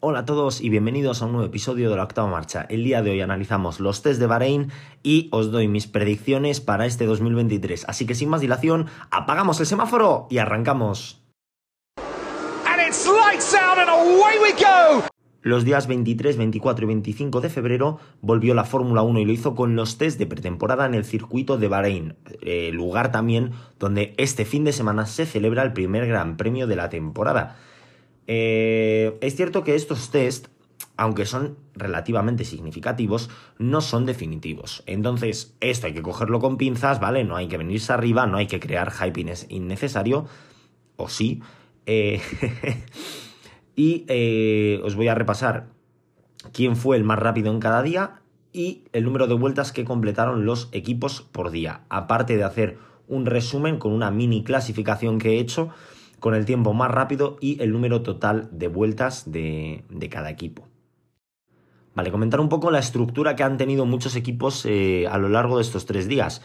Hola a todos y bienvenidos a un nuevo episodio de la octava marcha. El día de hoy analizamos los test de Bahrein y os doy mis predicciones para este 2023. Así que sin más dilación, apagamos el semáforo y arrancamos. Los días 23, 24 y 25 de febrero volvió la Fórmula 1 y lo hizo con los test de pretemporada en el circuito de Bahrein, eh, lugar también donde este fin de semana se celebra el primer Gran Premio de la temporada. Eh, es cierto que estos test, aunque son relativamente significativos, no son definitivos. Entonces, esto hay que cogerlo con pinzas, ¿vale? No hay que venirse arriba, no hay que crear hype innecesario, o sí. Eh, y eh, os voy a repasar quién fue el más rápido en cada día y el número de vueltas que completaron los equipos por día. Aparte de hacer un resumen con una mini clasificación que he hecho con el tiempo más rápido y el número total de vueltas de, cada equipo. Vale, comentar un poco la estructura que han tenido muchos equipos eh, a lo largo de estos tres días.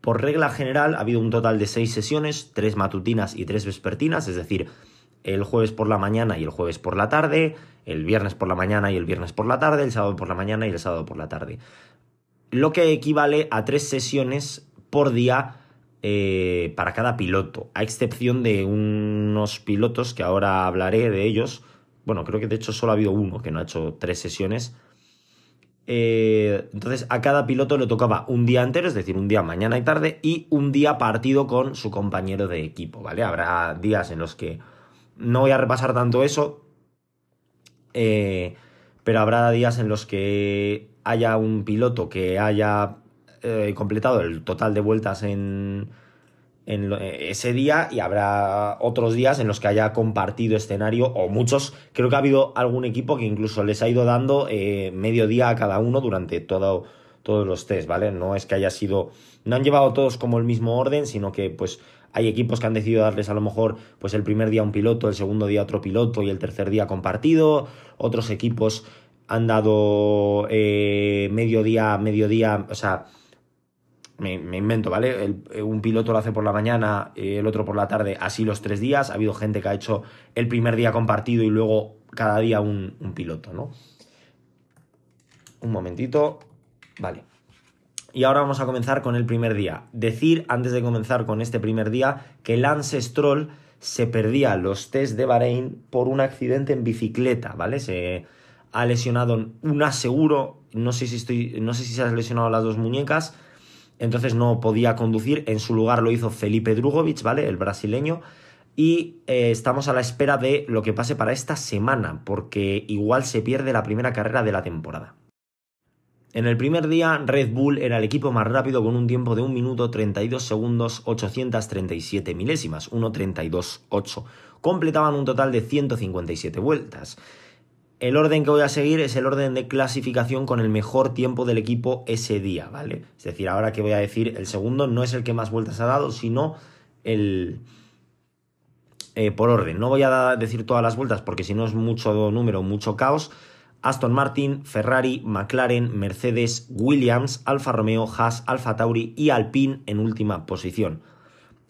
Por regla general ha habido un total de seis sesiones, tres matutinas y tres vespertinas, es decir, el jueves por la mañana y el jueves por la tarde, el viernes por la mañana y el viernes por la tarde, el sábado por la mañana y el sábado por la tarde. Lo que equivale a tres sesiones por día eh, para cada piloto, a excepción de unos pilotos que ahora hablaré de ellos. Bueno, creo que de hecho solo ha habido uno que no ha hecho tres sesiones. Eh, entonces a cada piloto le tocaba un día entero, es decir, un día mañana y tarde, y un día partido con su compañero de equipo, ¿vale? Habrá días en los que no voy a repasar tanto eso, eh, pero habrá días en los que haya un piloto que haya eh, completado el total de vueltas en, en, ese día y habrá otros días en los que haya compartido escenario o muchos. Creo que ha habido algún equipo que incluso les ha ido dando eh, medio día a cada uno durante todo, todos los test, ¿vale? No es que haya sido... No han llevado todos como el mismo orden, sino que pues hay equipos que han decidido darles a lo mejor pues el primer día un piloto, el segundo día otro piloto y el tercer día compartido. Otros equipos han dado eh, medio día, o sea, me, invento, ¿vale? un piloto lo hace por la mañana, el otro por la tarde, así los tres días. Ha habido gente que ha hecho el primer día compartido y luego cada día un, un piloto, ¿no? Un momentito. Vale. Y ahora vamos a comenzar con el primer día. Decir, antes de comenzar con este primer día, que Lance Stroll se perdía los test de Bahrein por un accidente en bicicleta, ¿vale? Se ha lesionado un aseguro, no sé si, estoy, no sé si se ha lesionado las dos muñecas, entonces no podía conducir, en su lugar lo hizo Felipe Drugovic, ¿vale? El brasileño. Y eh, estamos a la espera de lo que pase para esta semana, porque igual se pierde la primera carrera de la temporada. En el primer día, Red Bull era el equipo más rápido con un tiempo de 1 minuto 32 segundos 837 milésimas, 1.32.8. Completaban un total de 157 vueltas. El orden que voy a seguir es el orden de clasificación con el mejor tiempo del equipo ese día, ¿vale? Es decir, ahora que voy a decir, el segundo no es el que más vueltas ha dado, sino el... Eh, por orden. No voy a decir todas las vueltas porque si no es mucho número, mucho caos Aston Martin, Ferrari, McLaren, Mercedes, Williams, Alfa Romeo, Haas, Alfa Tauri y Alpine en última posición.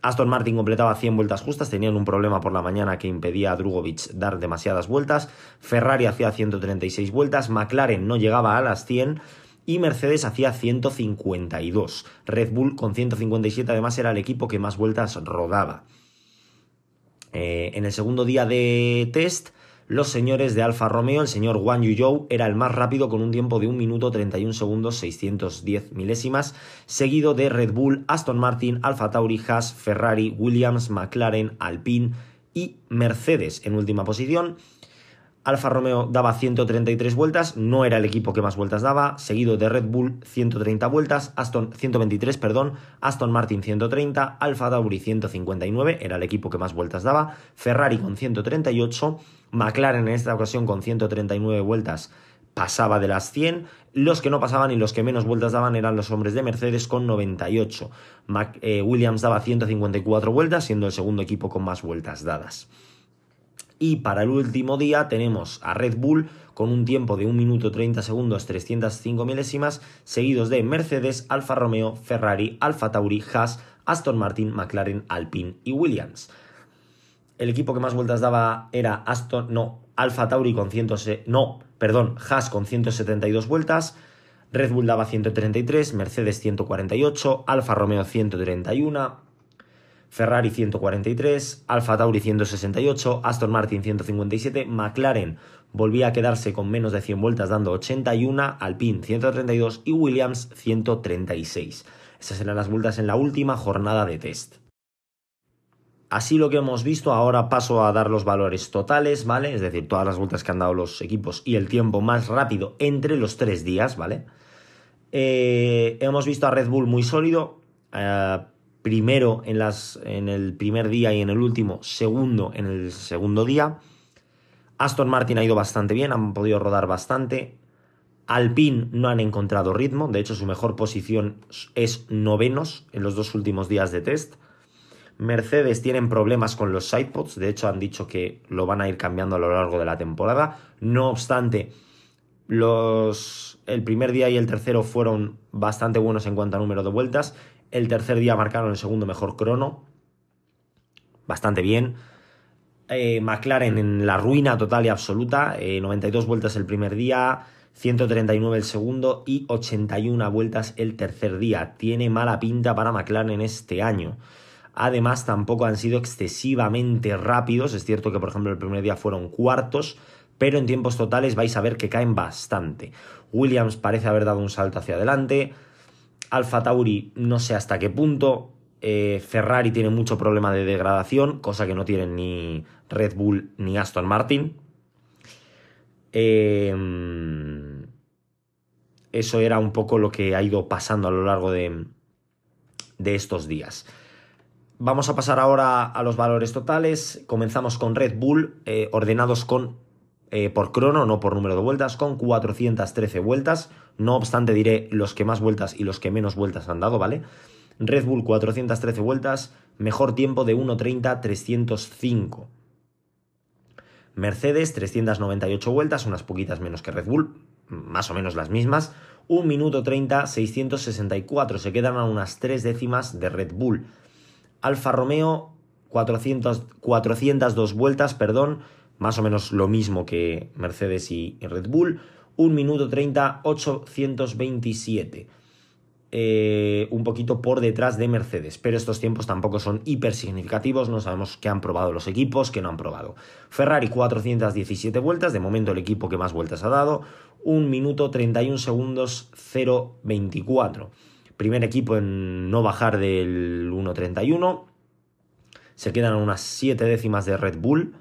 Aston Martin completaba 100 vueltas justas, tenían un problema por la mañana que impedía a Drugovic dar demasiadas vueltas. Ferrari hacía 136 vueltas, McLaren no llegaba a las 100 y Mercedes hacía 152. Red Bull con 157 además era el equipo que más vueltas rodaba. Eh, en el segundo día de test, los señores de Alfa Romeo, el señor Wang Yuzhou era el más rápido con un tiempo de 1 minuto 31 segundos 610 milésimas, seguido de Red Bull, Aston Martin, Alfa Tauri, Haas, Ferrari, Williams, McLaren, Alpine y Mercedes en última posición. Alfa Romeo daba 133 vueltas, no era el equipo que más vueltas daba, seguido de Red Bull 130 vueltas, Aston 123, perdón, Aston Martin 130, Alfa Tauri 159, era el equipo que más vueltas daba, Ferrari con 138, McLaren en esta ocasión con 139 vueltas pasaba de las 100, los que no pasaban y los que menos vueltas daban eran los hombres de Mercedes con 98. Eh, Williams daba 154 vueltas, siendo el segundo equipo con más vueltas dadas. Y para el último día tenemos a Red Bull con un tiempo de 1 minuto 30 segundos 305 milésimas, seguidos de Mercedes, Alfa Romeo, Ferrari, Alfa Tauri, Haas, Aston Martin, McLaren, Alpine y Williams. El equipo que más vueltas daba era Aston, no, Alfa Tauri con 100, no, perdón, Haas con 172 vueltas, Red Bull daba 133, Mercedes 148, Alfa Romeo 131, Ferrari 143, Alfa Tauri 168, Aston Martin 157, McLaren volvía a quedarse con menos de 100 vueltas dando 81, Alpine 132 y Williams 136. Esas eran las vueltas en la última jornada de test. Así lo que hemos visto, ahora paso a dar los valores totales, ¿vale? Es decir, todas las vueltas que han dado los equipos y el tiempo más rápido entre los tres días, ¿vale? Eh, hemos visto a Red Bull muy sólido, eh, primero en, las, en el primer día y en el último, segundo en el segundo día. Aston Martin ha ido bastante bien, han podido rodar bastante. Alpine no han encontrado ritmo, de hecho su mejor posición es novenos en los dos últimos días de test. Mercedes tienen problemas con los sidepods, de hecho han dicho que lo van a ir cambiando a lo largo de la temporada. No obstante, los, el primer día y el tercero fueron bastante buenos en cuanto a número de vueltas. El tercer día marcaron el segundo mejor crono, bastante bien. Eh, McLaren en la ruina total y absoluta, 92 eh, vueltas el primer día, 139 el segundo y 81 vueltas el tercer día. Tiene mala pinta para McLaren este año. Además, tampoco han sido excesivamente rápidos. Es cierto que, por ejemplo, el primer día fueron cuartos, pero en tiempos totales vais a ver que caen bastante. Williams parece haber dado un salto hacia adelante. Alfa Tauri no sé hasta qué punto. Eh, Ferrari tiene mucho problema de degradación, cosa que no tienen ni Red Bull ni Aston Martin. Em, eso era un poco lo que ha ido pasando a lo largo de estos días. Vamos a pasar ahora a los valores totales. Comenzamos con Red Bull, eh, ordenados con, eh, por crono, no por número de vueltas, con 413 vueltas. No obstante, diré los que más vueltas y los que menos vueltas han dado, ¿vale? Red Bull 413 vueltas, mejor tiempo de 1.30-305. Mercedes 398 vueltas, unas poquitas menos que Red Bull, más o menos las mismas. 1 minuto 30, 664. Se quedan a unas tres décimas de Red Bull. Alfa Romeo, 400, 402 vueltas, perdón, más o menos lo mismo que Mercedes y, Red Bull. 1 minuto 30, 827. Eh, un poquito por detrás de Mercedes, pero estos tiempos tampoco son hiper significativos, no sabemos qué han probado los equipos, qué no han probado. Ferrari 417 vueltas, de momento el equipo que más vueltas ha dado, 1 minuto 31 segundos 024. Primer equipo en no bajar del 1.31. Se quedan unas 7 décimas de Red Bull.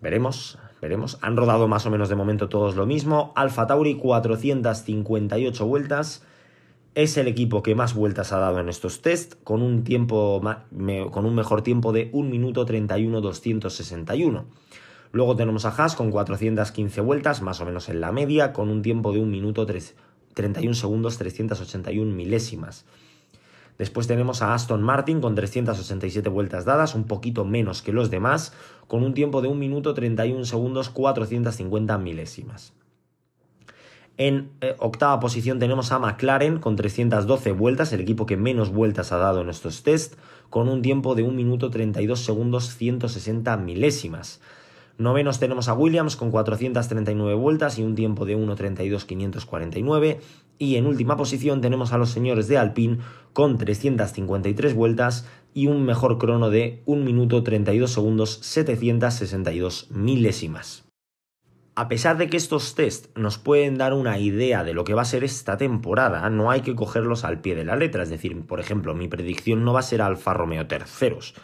Veremos, veremos. Han rodado más o menos de momento todos lo mismo. Alfa Tauri 458 vueltas. Es el equipo que más vueltas ha dado en estos test, con un, tiempo, con un mejor tiempo de 1 minuto 31 261. Luego tenemos a Haas con 415 vueltas, más o menos en la media, con un tiempo de 1 minuto 3, 31 segundos 381 milésimas. Después tenemos a Aston Martin con 387 vueltas dadas, un poquito menos que los demás, con un tiempo de 1 minuto 31 segundos 450 milésimas. En eh, octava posición tenemos a McLaren con 312 vueltas, el equipo que menos vueltas ha dado en estos test, con un tiempo de 1 minuto 32 segundos 160 milésimas. Novenos tenemos a Williams con 439 vueltas y un tiempo de 1.32.549. Y en última posición tenemos a los señores de Alpine con 353 vueltas y un mejor crono de 1 minuto 32 segundos 762 milésimas. A pesar de que estos test nos pueden dar una idea de lo que va a ser esta temporada, no hay que cogerlos al pie de la letra. Es decir, por ejemplo, mi predicción no va a ser Alfa Romeo terceros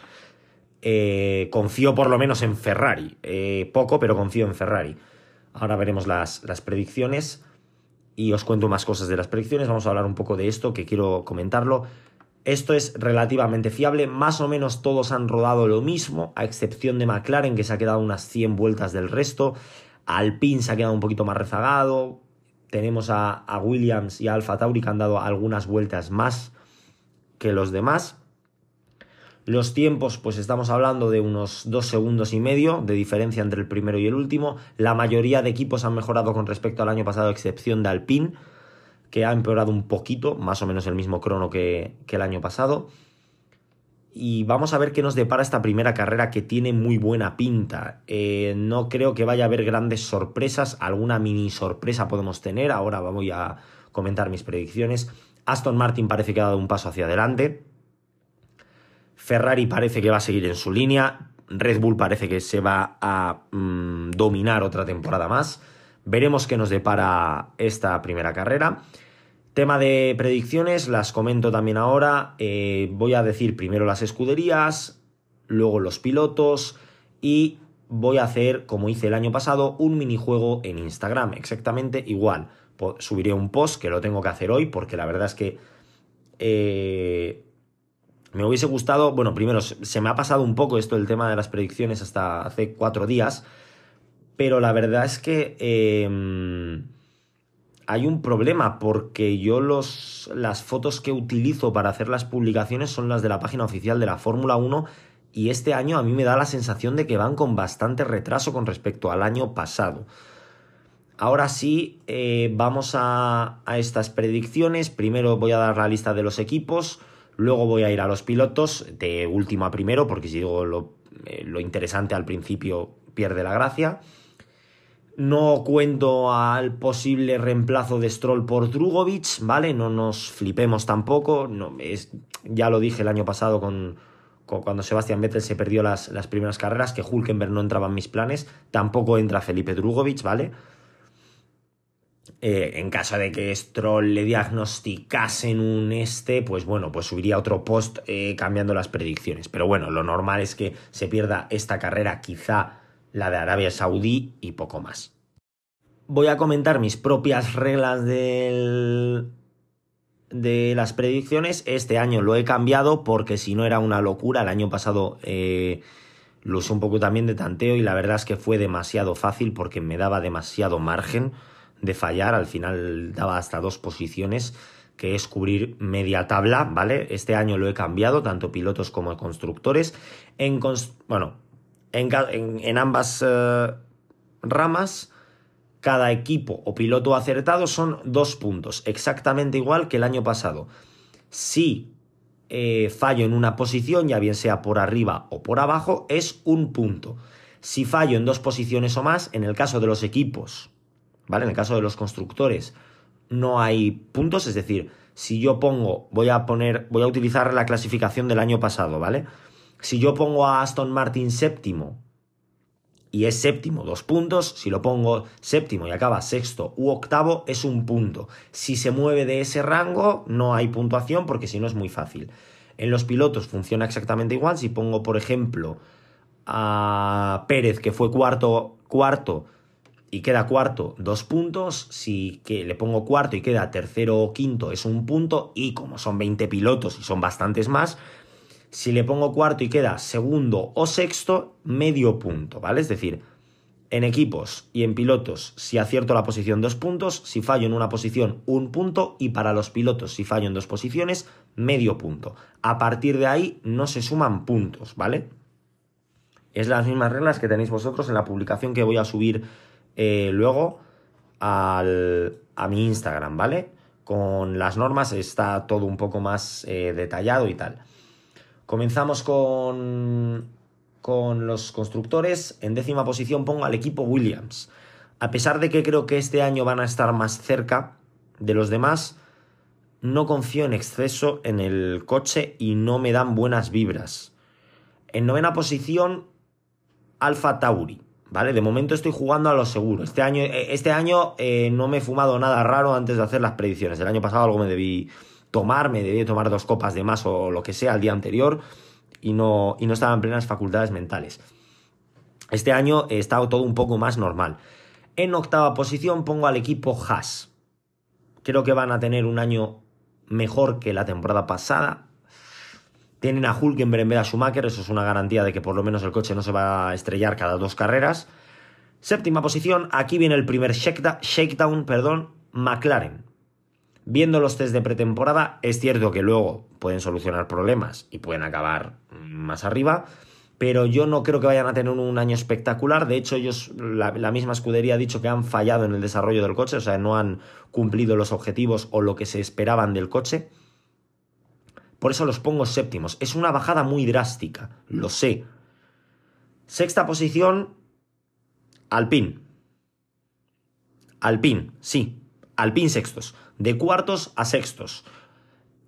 eh, confío por lo menos en Ferrari. Eh, poco, pero confío en Ferrari. Ahora veremos las, las, predicciones y os cuento más cosas de las predicciones. Vamos a hablar un poco de esto que quiero comentarlo. Esto es relativamente fiable, más o menos todos han rodado lo mismo, a excepción de McLaren que se ha quedado unas 100 vueltas del resto. Alpine se ha quedado un poquito más rezagado. Tenemos a, a Williams y a Alfa Tauri que han dado algunas vueltas más que los demás. Los tiempos, pues estamos hablando de unos dos segundos y medio de diferencia entre el primero y el último. La mayoría de equipos han mejorado con respecto al año pasado, excepción de Alpine, que ha empeorado un poquito, más o menos el mismo crono que, el año pasado. y vamos a ver qué nos depara esta primera carrera que tiene muy buena pinta. Eh, no creo que vaya a haber grandes sorpresas, alguna mini sorpresa podemos tener, ahora voy a comentar mis predicciones. Aston Martin parece que ha dado un paso hacia adelante. Ferrari parece que va a seguir en su línea. Red Bull parece que se va a mm, dominar otra temporada más. Veremos qué nos depara esta primera carrera. Tema de predicciones, las comento también ahora. Eh, voy a decir primero las escuderías, luego los pilotos y voy a hacer, como hice el año pasado, un minijuego en Instagram. Exactamente igual. Subiré un post que lo tengo que hacer hoy porque la verdad es que eh, me hubiese gustado, bueno, primero se me ha pasado un poco esto del tema de las predicciones hasta hace cuatro días, pero la verdad es que... Em, hay un problema porque yo los, las fotos que utilizo para hacer las publicaciones son las de la página oficial de la Fórmula 1 y este año a mí me da la sensación de que van con bastante retraso con respecto al año pasado. Ahora sí, eh, vamos a, estas predicciones. Primero voy a dar la lista de los equipos, luego voy a ir a los pilotos, de último a primero, porque si digo lo, eh, lo interesante al principio pierde la gracia. No cuento al posible reemplazo de Stroll por Drugovic, ¿vale? No nos flipemos tampoco. No, es, ya lo dije el año pasado con, cuando Sebastián Vettel se perdió las, las, primeras carreras, que Hulkenberg no entraba en mis planes. Tampoco entra Felipe Drugovic, ¿vale? Eh, en caso de que Stroll le diagnosticasen un este, pues bueno, pues subiría otro post eh, cambiando las predicciones. Pero bueno, lo normal es que se pierda esta carrera quizá la de Arabia Saudí y poco más. Voy a comentar mis propias reglas del... de las predicciones. Este año lo he cambiado porque si no era una locura. El año pasado eh, lo usé un poco también de tanteo y la verdad es que fue demasiado fácil porque me daba demasiado margen de fallar. Al final daba hasta dos posiciones que es cubrir media tabla, ¿vale? Este año lo he cambiado, tanto pilotos como constructores. En, bueno, en, ambas eh, ramas, cada equipo o piloto acertado son dos puntos, exactamente igual que el año pasado. Si eh, fallo en una posición, ya bien sea por arriba o por abajo, es un punto. Si fallo en dos posiciones o más, en el caso de los equipos, ¿vale? En el caso de los constructores, no hay puntos, es decir, si yo pongo, voy a poner, voy a utilizar la clasificación del año pasado, ¿vale? Si yo pongo a Aston Martin séptimo y es séptimo, dos puntos. Si lo pongo séptimo y acaba sexto u octavo, es un punto. Si se mueve de ese rango, no hay puntuación porque si no es muy fácil. En los pilotos funciona exactamente igual. Si pongo, por ejemplo, a Pérez, que fue cuarto, cuarto y queda cuarto, dos puntos. Si que le pongo cuarto y queda tercero o quinto, es un punto. Y como son 20 pilotos y son bastantes más, si le pongo cuarto y queda segundo o sexto, medio punto, ¿vale? Es decir, en equipos y en pilotos, si acierto la posición, dos puntos, si fallo en una posición, un punto, y para los pilotos, si fallo en dos posiciones, medio punto. A partir de ahí no se suman puntos, ¿vale? Es las mismas reglas que tenéis vosotros en la publicación que voy a subir eh, luego al, a mi Instagram, ¿vale? Con las normas está todo un poco más eh, detallado y tal. Comenzamos con, con los constructores. En décima posición pongo al equipo Williams. A pesar de que creo que este año van a estar más cerca de los demás, no confío en exceso en el coche y no me dan buenas vibras. En novena posición, Alfa Tauri. ¿Vale? De momento estoy jugando a lo seguro. Este año, eh, este año eh, no me he fumado nada raro antes de hacer las predicciones. El año pasado algo me debí tomar, me debí tomar dos copas de más o lo que sea el día anterior y no, y no estaba en plenas facultades mentales. Este año he estado todo un poco más normal. En octava posición pongo al equipo Haas. Creo que van a tener un año mejor que la temporada pasada. Tienen a Hulkenberg en vez de a Schumacher, eso es una garantía de que por lo menos el coche no se va a estrellar cada dos carreras. Séptima posición, aquí viene el primer shakedown, perdón, McLaren. Viendo los test de pretemporada, es cierto que luego pueden solucionar problemas y pueden acabar más arriba, pero yo no creo que vayan a tener un año espectacular. De hecho, ellos, la, misma escudería ha dicho que han fallado en el desarrollo del coche, o sea, no han cumplido los objetivos o lo que se esperaban del coche. Por eso los pongo séptimos. Es una bajada muy drástica, lo sé. Sexta posición, Alpine. Alpine, sí. Alpine sextos. De cuartos a sextos.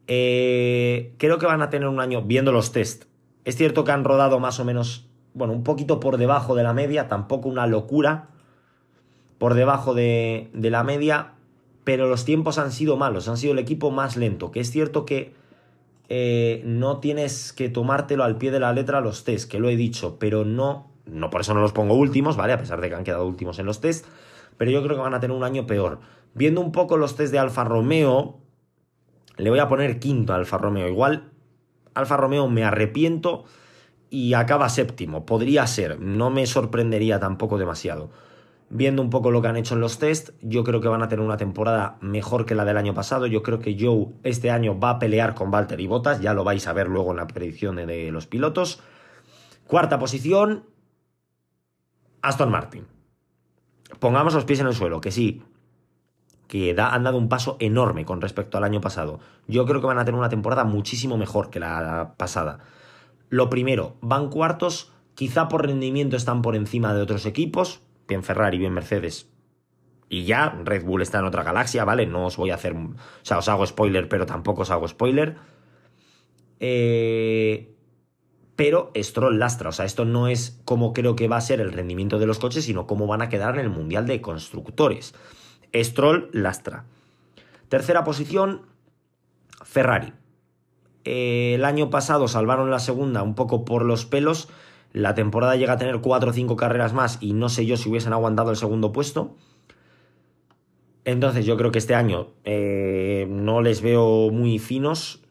Eh, creo que van a tener un año viendo los test. Es cierto que han rodado más o menos, bueno, un poquito por debajo de la media, tampoco una locura por debajo de, de la media, pero los tiempos han sido malos, han sido el equipo más lento, que es cierto que eh, no tienes que tomártelo al pie de la letra los test, que lo he dicho, pero no, no por eso no los pongo últimos, ¿vale? A pesar de que han quedado últimos en los test, pero yo creo que van a tener un año peor. Viendo un poco los test de Alfa Romeo, le voy a poner quinto a Alfa Romeo. Igual Alfa Romeo me arrepiento y acaba séptimo. Podría ser, no me sorprendería tampoco demasiado. Viendo un poco lo que han hecho en los test, yo creo que van a tener una temporada mejor que la del año pasado. Yo creo que Joe este año va a pelear con Walter y Bottas, ya lo vais a ver luego en la predicción de los pilotos. Cuarta posición, Aston Martin. Pongamos los pies en el suelo, que sí, que han dado un paso enorme con respecto al año pasado. Yo creo que van a tener una temporada muchísimo mejor que la pasada. Lo primero, van cuartos, quizá por rendimiento están por encima de otros equipos, bien Ferrari, bien Mercedes. Y ya, Red Bull está en otra galaxia, ¿vale? No os voy a hacer. O sea, os hago spoiler, pero tampoco os hago spoiler. Eh, pero Stroll lastra. O sea, esto no es como creo que va a ser el rendimiento de los coches, sino cómo van a quedar en el Mundial de Constructores. Stroll lastra. Tercera posición, Ferrari. Eh, el año pasado salvaron la segunda un poco por los pelos la temporada llega a tener 4 o 5 carreras más y no sé yo si hubiesen aguantado el segundo puesto. Entonces yo creo que este año eh, no les veo muy finos.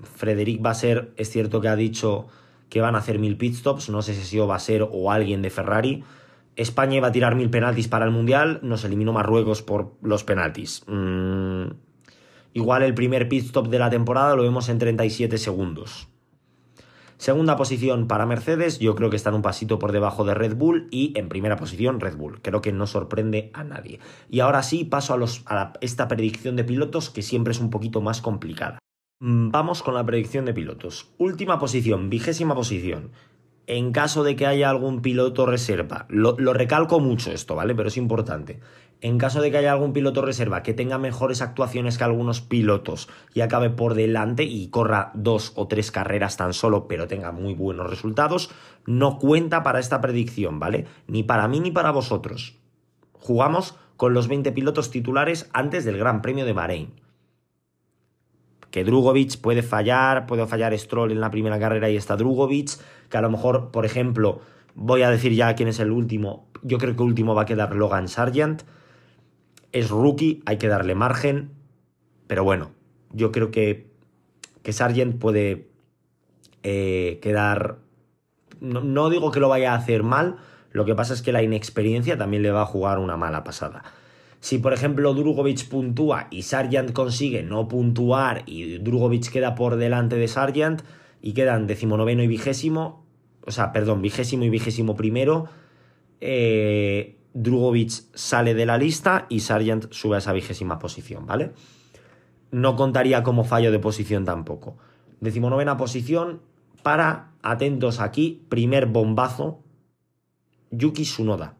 Frederic va a ser, es cierto que ha dicho que van a hacer mil pit stops, no sé si va a ser o alguien de Ferrari. España iba a tirar mil penaltis para el Mundial, nos eliminó Marruecos por los penaltis. Mm, igual el primer pit stop de la temporada lo vemos en 37 segundos. Segunda posición para Mercedes, yo creo que están un pasito por debajo de Red Bull y en primera posición Red Bull. Creo que no sorprende a nadie. Y ahora sí paso a, esta predicción de pilotos que siempre es un poquito más complicada. Mm, vamos con la predicción de pilotos. Última posición, vigésima posición en caso de que haya algún piloto reserva, lo, recalco mucho esto, ¿vale? Pero es importante. En caso de que haya algún piloto reserva que tenga mejores actuaciones que algunos pilotos y acabe por delante y corra dos o tres carreras tan solo, pero tenga muy buenos resultados, no cuenta para esta predicción, ¿vale? Ni para mí ni para vosotros. Jugamos con los 20 pilotos titulares antes del Gran Premio de Bahrein que Drugovic puede fallar, puede fallar Stroll en la primera carrera y está Drugovic, que a lo mejor, por ejemplo, voy a decir ya quién es el último, yo creo que último va a quedar Logan Sargent, es rookie, hay que darle margen, pero bueno, yo creo que, que Sargent puede eh, quedar, no, no digo que lo vaya a hacer mal, lo que pasa es que la inexperiencia también le va a jugar una mala pasada. Si, por ejemplo, Drugovic puntúa y Sargent consigue no puntuar y Drugovic queda por delante de Sargent y quedan decimonoveno y vigésimo, o sea, perdón, vigésimo y vigésimo primero, eh, Drugovic sale de la lista y Sargent sube a esa vigésima posición, ¿vale? No contaría como fallo de posición tampoco. Decimonovena posición para, atentos aquí, primer bombazo, Yuki Tsunoda.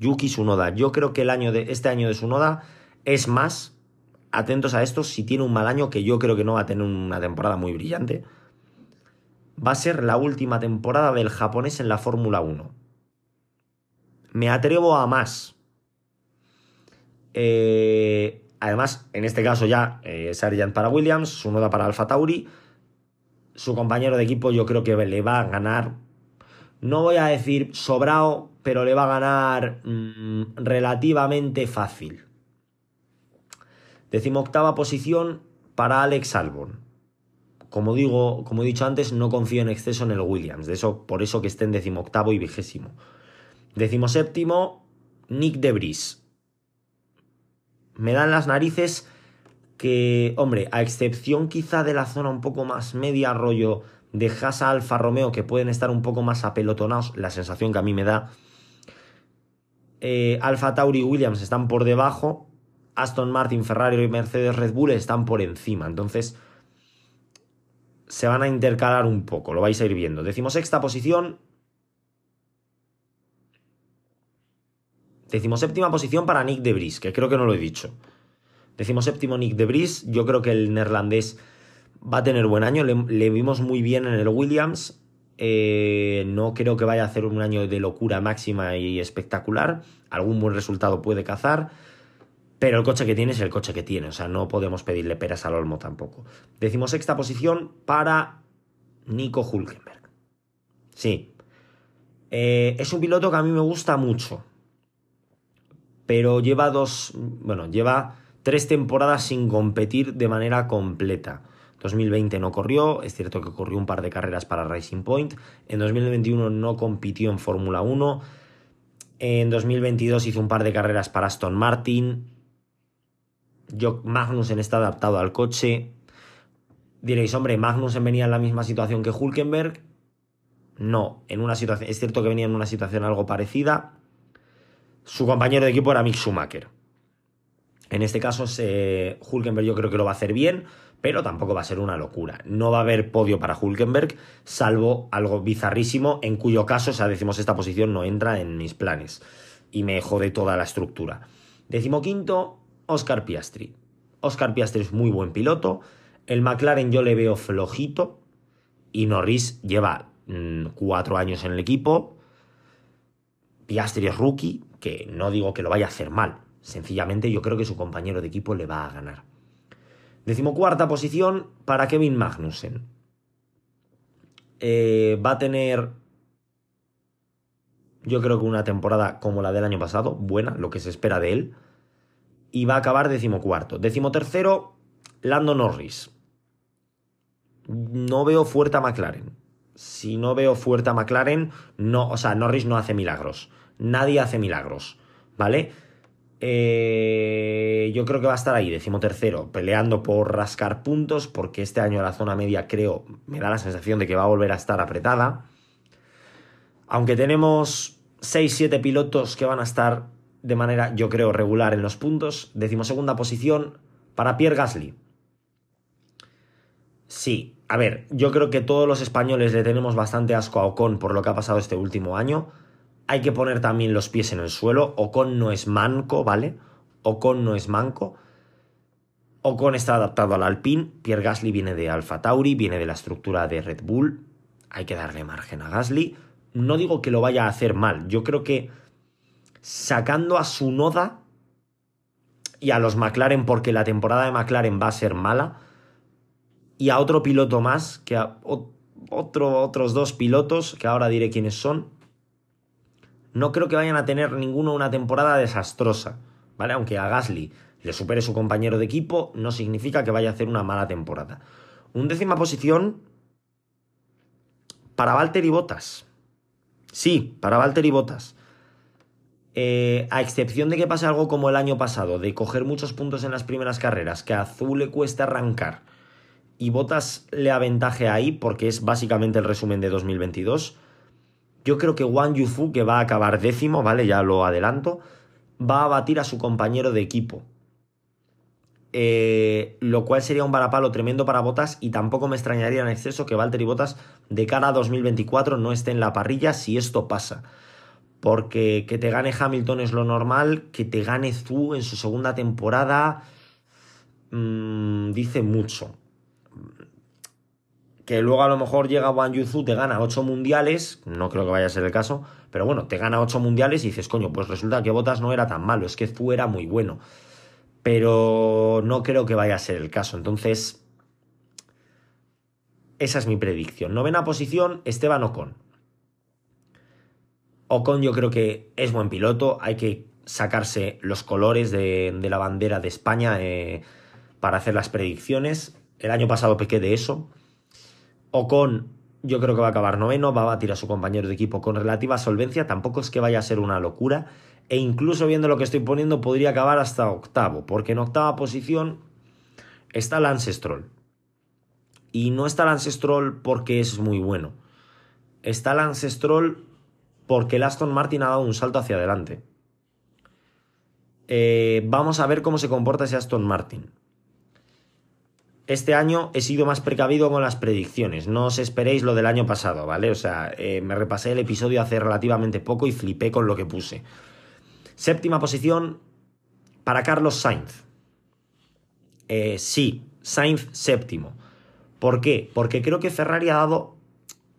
Yuki Sunoda. Yo creo que el año de, este año de Sunoda es más, atentos a esto, si tiene un mal año, que yo creo que no va a tener una temporada muy brillante, va a ser la última temporada del japonés en la Fórmula 1. Me atrevo a más. Eh, además, en este caso ya, eh, Sargent para Williams, Sunoda para Alfa Tauri. Su compañero de equipo yo creo que le va a ganar. No voy a decir sobrado, pero le va a ganar mm, relativamente fácil. Decimoctava posición para Alex Albon. Como digo, como he dicho antes, no confío en exceso en el Williams, de eso, por eso que esté en decimoctavo y vigésimo. Decimoséptimo, Nick Debris. Me dan las narices que, hombre, a excepción quizá de la zona un poco más media, rollo de Haas Alfa Romeo, que pueden estar un poco más apelotonados, la sensación que a mí me da, eh, Alfa Tauri y Williams están por debajo, Aston Martin, Ferrari y Mercedes Red Bull están por encima. Entonces, se van a intercalar un poco, lo vais a ir viendo. Decimosexta posición. Decimoséptima posición para Nick de Vries, que creo que no lo he dicho. Decimoséptimo Nick de Vries, yo creo que el neerlandés va a tener buen año, le, vimos muy bien en el Williams, eh, no creo que vaya a hacer un año de locura máxima y espectacular, algún buen resultado puede cazar, pero el coche que tiene es el coche que tiene, o sea, no podemos pedirle peras al olmo tampoco. Decimosexta posición para Nico Hulkenberg. Sí, eh, es un piloto que a mí me gusta mucho, pero lleva dos, bueno, lleva tres temporadas sin competir de manera completa. 2020 no corrió, es cierto que corrió un par de carreras para Racing Point, en 2021 no compitió en Fórmula 1, en 2022 hizo un par de carreras para Aston Martin, yo, Magnussen está adaptado al coche, diréis, hombre, Magnussen venía en la misma situación que Hulkenberg, no, en una situación, es cierto que venía en una situación algo parecida, su compañero de equipo era Mick Schumacher. En este caso, Hulkenberg yo creo que lo va a hacer bien, pero tampoco va a ser una locura. No va a haber podio para Hulkenberg, salvo algo bizarrísimo, en cuyo caso, o sea, decimos, esta posición no entra en mis planes y me jode toda la estructura. Decimoquinto, Oscar Piastri. Oscar Piastri es muy buen piloto. El McLaren yo le veo flojito. Y Norris lleva mm, cuatro años en el equipo. Piastri es rookie, que no digo que lo vaya a hacer mal. Sencillamente yo creo que su compañero de equipo le va a ganar. Decimocuarta posición para Kevin Magnussen. Eh, va a tener, yo creo que una temporada como la del año pasado, buena, lo que se espera de él. Y va a acabar decimocuarto. Decimotercero, Lando Norris. No veo fuerte a McLaren. Si no veo fuerte a McLaren, no, o sea, Norris no hace milagros. Nadie hace milagros, ¿vale? Eh, yo creo que va a estar ahí, decimotercero, peleando por rascar puntos, porque este año la zona media creo, me da la sensación de que va a volver a estar apretada. Aunque tenemos 6-7 pilotos que van a estar de manera, yo creo, regular en los puntos. Decimosegunda posición para Pierre Gasly. Sí, a ver, yo creo que todos los españoles le tenemos bastante asco a Ocon por lo que ha pasado este último año hay que poner también los pies en el suelo. Ocon no es manco, ¿vale? Ocon no es manco. Ocon está adaptado al Alpine. Pierre Gasly viene de Alfa Tauri, viene de la estructura de Red Bull. Hay que darle margen a Gasly. No digo que lo vaya a hacer mal. Yo creo que sacando a su Noda y a los McLaren, porque la temporada de McLaren va a ser mala, y a otro piloto más, que a otro, otros dos pilotos, que ahora diré quiénes son, no creo que vayan a tener ninguno una temporada desastrosa, ¿vale? Aunque a Gasly le supere su compañero de equipo, no significa que vaya a hacer una mala temporada. Un décima posición para Valtteri Bottas. Sí, para Valtteri Bottas. Eh, a excepción de que pase algo como el año pasado, de coger muchos puntos en las primeras carreras, que a Azul le cuesta arrancar y Bottas le aventaje ahí, porque es básicamente el resumen de 2022 yo creo que Wang Yufu, que va a acabar décimo, ¿vale? Ya lo adelanto, va a batir a su compañero de equipo. Eh, lo cual sería un varapalo tremendo para Botas y tampoco me extrañaría en exceso que Valtteri Botas de cara a 2024 no esté en la parrilla si esto pasa. Porque que te gane Hamilton es lo normal, que te gane Zhu en su segunda temporada mm, dice mucho que luego a lo mejor llega Wang Yuzu, te gana 8 mundiales, no creo que vaya a ser el caso, pero bueno, te gana 8 mundiales y dices, coño, pues resulta que Botas no era tan malo, es que Zu era muy bueno. Pero no creo que vaya a ser el caso. Entonces, esa es mi predicción. Novena posición, Esteban Ocon. Ocon yo creo que es buen piloto, hay que sacarse los colores de, la bandera de España eh, para hacer las predicciones. El año pasado pequé de eso, Ocon yo creo que va a acabar noveno, va a batir a su compañero de equipo con relativa solvencia, tampoco es que vaya a ser una locura, e incluso viendo lo que estoy poniendo podría acabar hasta octavo, porque en octava posición está Lance Stroll. Y no está Lance Stroll porque es muy bueno. Está Lance Stroll porque el Aston Martin ha dado un salto hacia adelante. Eh, vamos a ver cómo se comporta ese Aston Martin. Este año he sido más precavido con las predicciones. No os esperéis lo del año pasado, ¿vale? O sea, eh, me repasé el episodio hace relativamente poco y flipé con lo que puse. Séptima posición para Carlos Sainz. Eh, sí, Sainz séptimo. ¿Por qué? Porque creo que Ferrari ha dado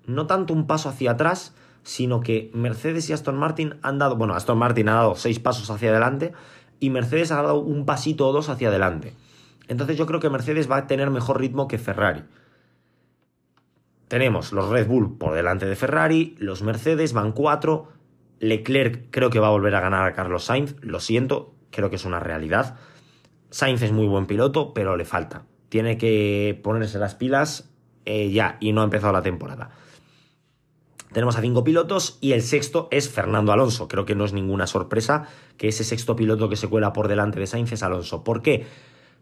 no tanto un paso hacia atrás, sino que Mercedes y Aston Martin han dado, bueno, Aston Martin ha dado seis pasos hacia adelante y Mercedes ha dado un pasito o dos hacia adelante. Entonces yo creo que Mercedes va a tener mejor ritmo que Ferrari. Tenemos los Red Bull por delante de Ferrari, los Mercedes van cuatro, Leclerc creo que va a volver a ganar a Carlos Sainz, lo siento, creo que es una realidad. Sainz es muy buen piloto, pero le falta. Tiene que ponerse las pilas eh, ya y no ha empezado la temporada. Tenemos a cinco pilotos y el sexto es Fernando Alonso. Creo que no es ninguna sorpresa que ese sexto piloto que se cuela por delante de Sainz es Alonso. ¿Por qué?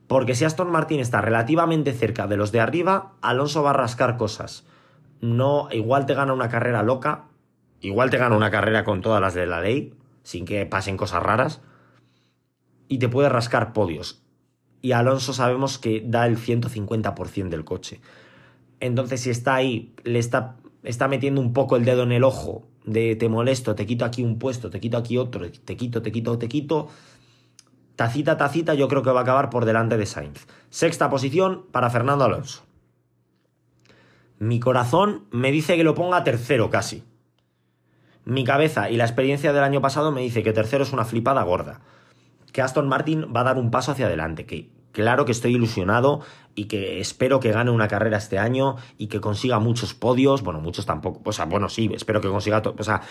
Porque si Aston Martin está relativamente cerca de los de arriba, Alonso va a rascar cosas. No, igual te gana una carrera loca, igual te gana una carrera con todas las de la ley, sin que pasen cosas raras, y te puede rascar podios. Y Alonso sabemos que da el 150% del coche. Entonces, si está ahí, le está, está metiendo un poco el dedo en el ojo de te molesto, te quito aquí un puesto, te quito aquí otro, te quito, te quito, te quito, tacita, tacita, yo creo que va a acabar por delante de Sainz. Sexta posición para Fernando Alonso. Mi corazón me dice que lo ponga tercero casi. Mi cabeza y la experiencia del año pasado me dice que tercero es una flipada gorda. Que Aston Martin va a dar un paso hacia adelante, que claro que estoy ilusionado y que espero que gane una carrera este año y que consiga muchos podios, bueno, muchos tampoco, o sea, bueno, sí, espero que consiga, o sea,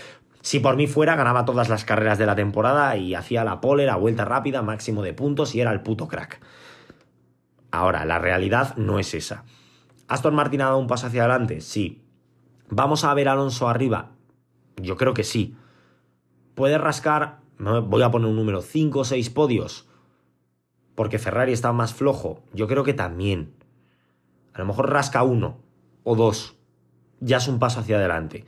si por mí fuera, ganaba todas las carreras de la temporada y hacía la pole, la vuelta rápida, máximo de puntos y era el puto crack. Ahora, la realidad no es esa. ¿Aston Martin ha dado un paso hacia adelante? Sí. ¿Vamos a ver Alonso arriba? Yo creo que sí. ¿Puede rascar, voy a poner un número, 5 o 6 podios? Porque Ferrari está más flojo. Yo creo que también. A lo mejor rasca uno o dos. Ya es un paso hacia adelante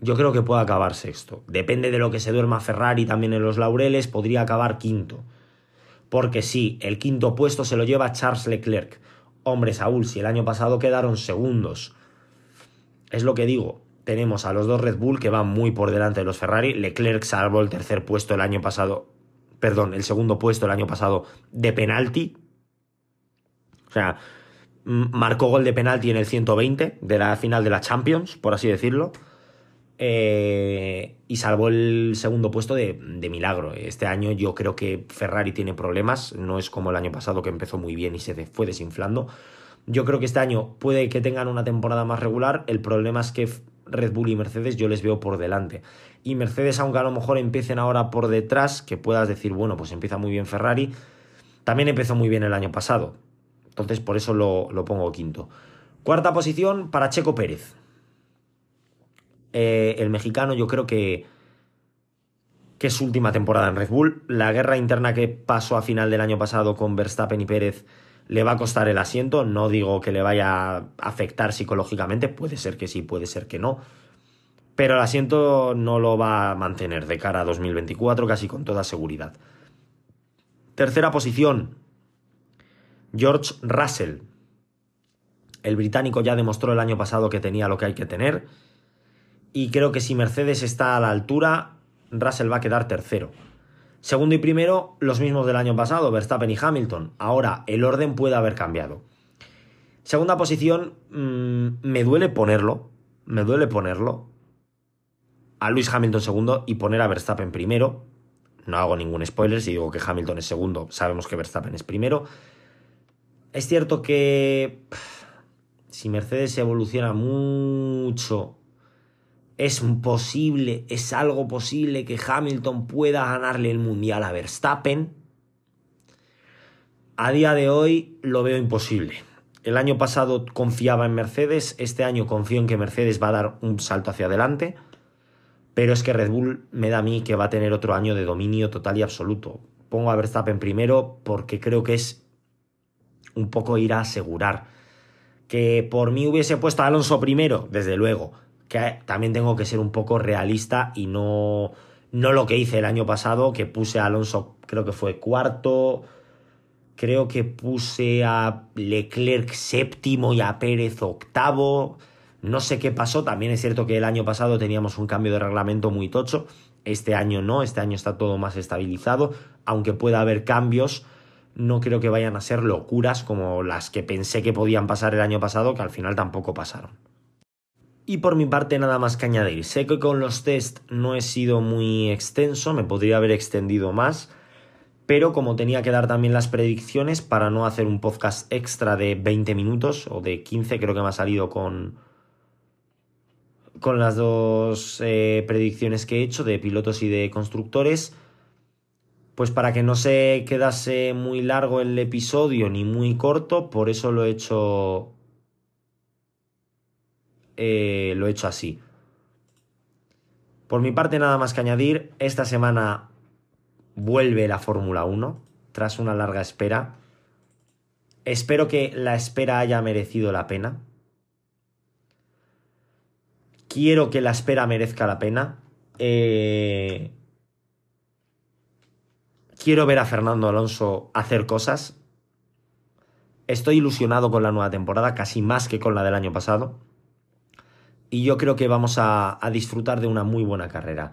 yo creo que puede acabar sexto. Depende de lo que se duerma Ferrari también en los laureles, podría acabar quinto. Porque sí, el quinto puesto se lo lleva Charles Leclerc. Hombre, Saúl, si el año pasado quedaron segundos. Es lo que digo. Tenemos a los dos Red Bull que van muy por delante de los Ferrari. Leclerc salvó el tercer puesto el año pasado. Perdón, el segundo puesto el año pasado de penalti. O sea, marcó gol de penalti en el 120 de la final de la Champions, por así decirlo. Eh, y salvó el segundo puesto de, milagro. Este año yo creo que Ferrari tiene problemas, no es como el año pasado que empezó muy bien y se fue desinflando. Yo creo que este año puede que tengan una temporada más regular, el problema es que Red Bull y Mercedes yo les veo por delante. Y Mercedes, aunque a lo mejor empiecen ahora por detrás, que puedas decir, bueno, pues empieza muy bien Ferrari, también empezó muy bien el año pasado. Entonces por eso lo, lo pongo quinto. Cuarta posición para Checo Pérez. Eh, el mexicano yo creo que, que es su última temporada en Red Bull. La guerra interna que pasó a final del año pasado con Verstappen y Pérez le va a costar el asiento. No digo que le vaya a afectar psicológicamente, puede ser que sí, puede ser que no. Pero el asiento no lo va a mantener de cara a 2024 casi con toda seguridad. Tercera posición, George Russell. El británico ya demostró el año pasado que tenía lo que hay que tener y creo que si Mercedes está a la altura, Russell va a quedar tercero. Segundo y primero, los mismos del año pasado, Verstappen y Hamilton. Ahora, el orden puede haber cambiado. Segunda posición, mm, me duele ponerlo, me duele ponerlo a Luis Hamilton segundo y poner a Verstappen primero. No hago ningún spoiler si digo que Hamilton es segundo, sabemos que Verstappen es primero. Es cierto que si Mercedes evoluciona mucho es posible, es algo posible que Hamilton pueda ganarle el Mundial a Verstappen. A día de hoy lo veo imposible. El año pasado confiaba en Mercedes, este año confío en que Mercedes va a dar un salto hacia adelante, pero es que Red Bull me da a mí que va a tener otro año de dominio total y absoluto. Pongo a Verstappen primero porque creo que es un poco ir a asegurar. Que por mí hubiese puesto a Alonso primero, desde luego, que también tengo que ser un poco realista y no, no lo que hice el año pasado, que puse a Alonso, creo que fue cuarto, Creo que puse a Leclerc séptimo y a Pérez octavo. No sé qué pasó. También es cierto que el año pasado teníamos un cambio de reglamento muy tocho. Este año no, este año está todo más estabilizado. Aunque pueda haber cambios, no creo que vayan a ser locuras como las que pensé que podían pasar el año pasado, que al final tampoco pasaron. Y por mi parte nada más que añadir. Sé que con los test no he sido muy extenso, me podría haber extendido más pero como tenía que dar también las predicciones para no hacer un podcast extra de 20 minutos o de 15, creo que me ha salido con, con las dos eh, predicciones que he hecho de pilotos y de constructores, pues para que no se quedase muy largo el episodio ni muy corto, por eso lo he hecho... Eh, lo he hecho así. Por mi parte nada más que añadir, esta semana vuelve la Fórmula 1 tras una larga espera. Espero que la espera haya merecido la pena. Quiero que la espera merezca la pena. Eh, quiero ver a Fernando Alonso hacer cosas. Estoy ilusionado con la nueva temporada, casi más que con la del año pasado. Y yo creo que vamos a disfrutar de una muy buena carrera.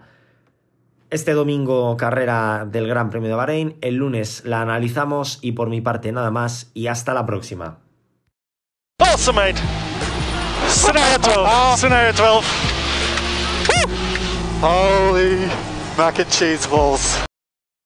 Este domingo carrera del Gran Premio de Bahrein, el lunes la analizamos y por mi parte nada más y hasta la próxima. Awesome, Scenario 12. Scenario 12. Holy mac and cheese balls.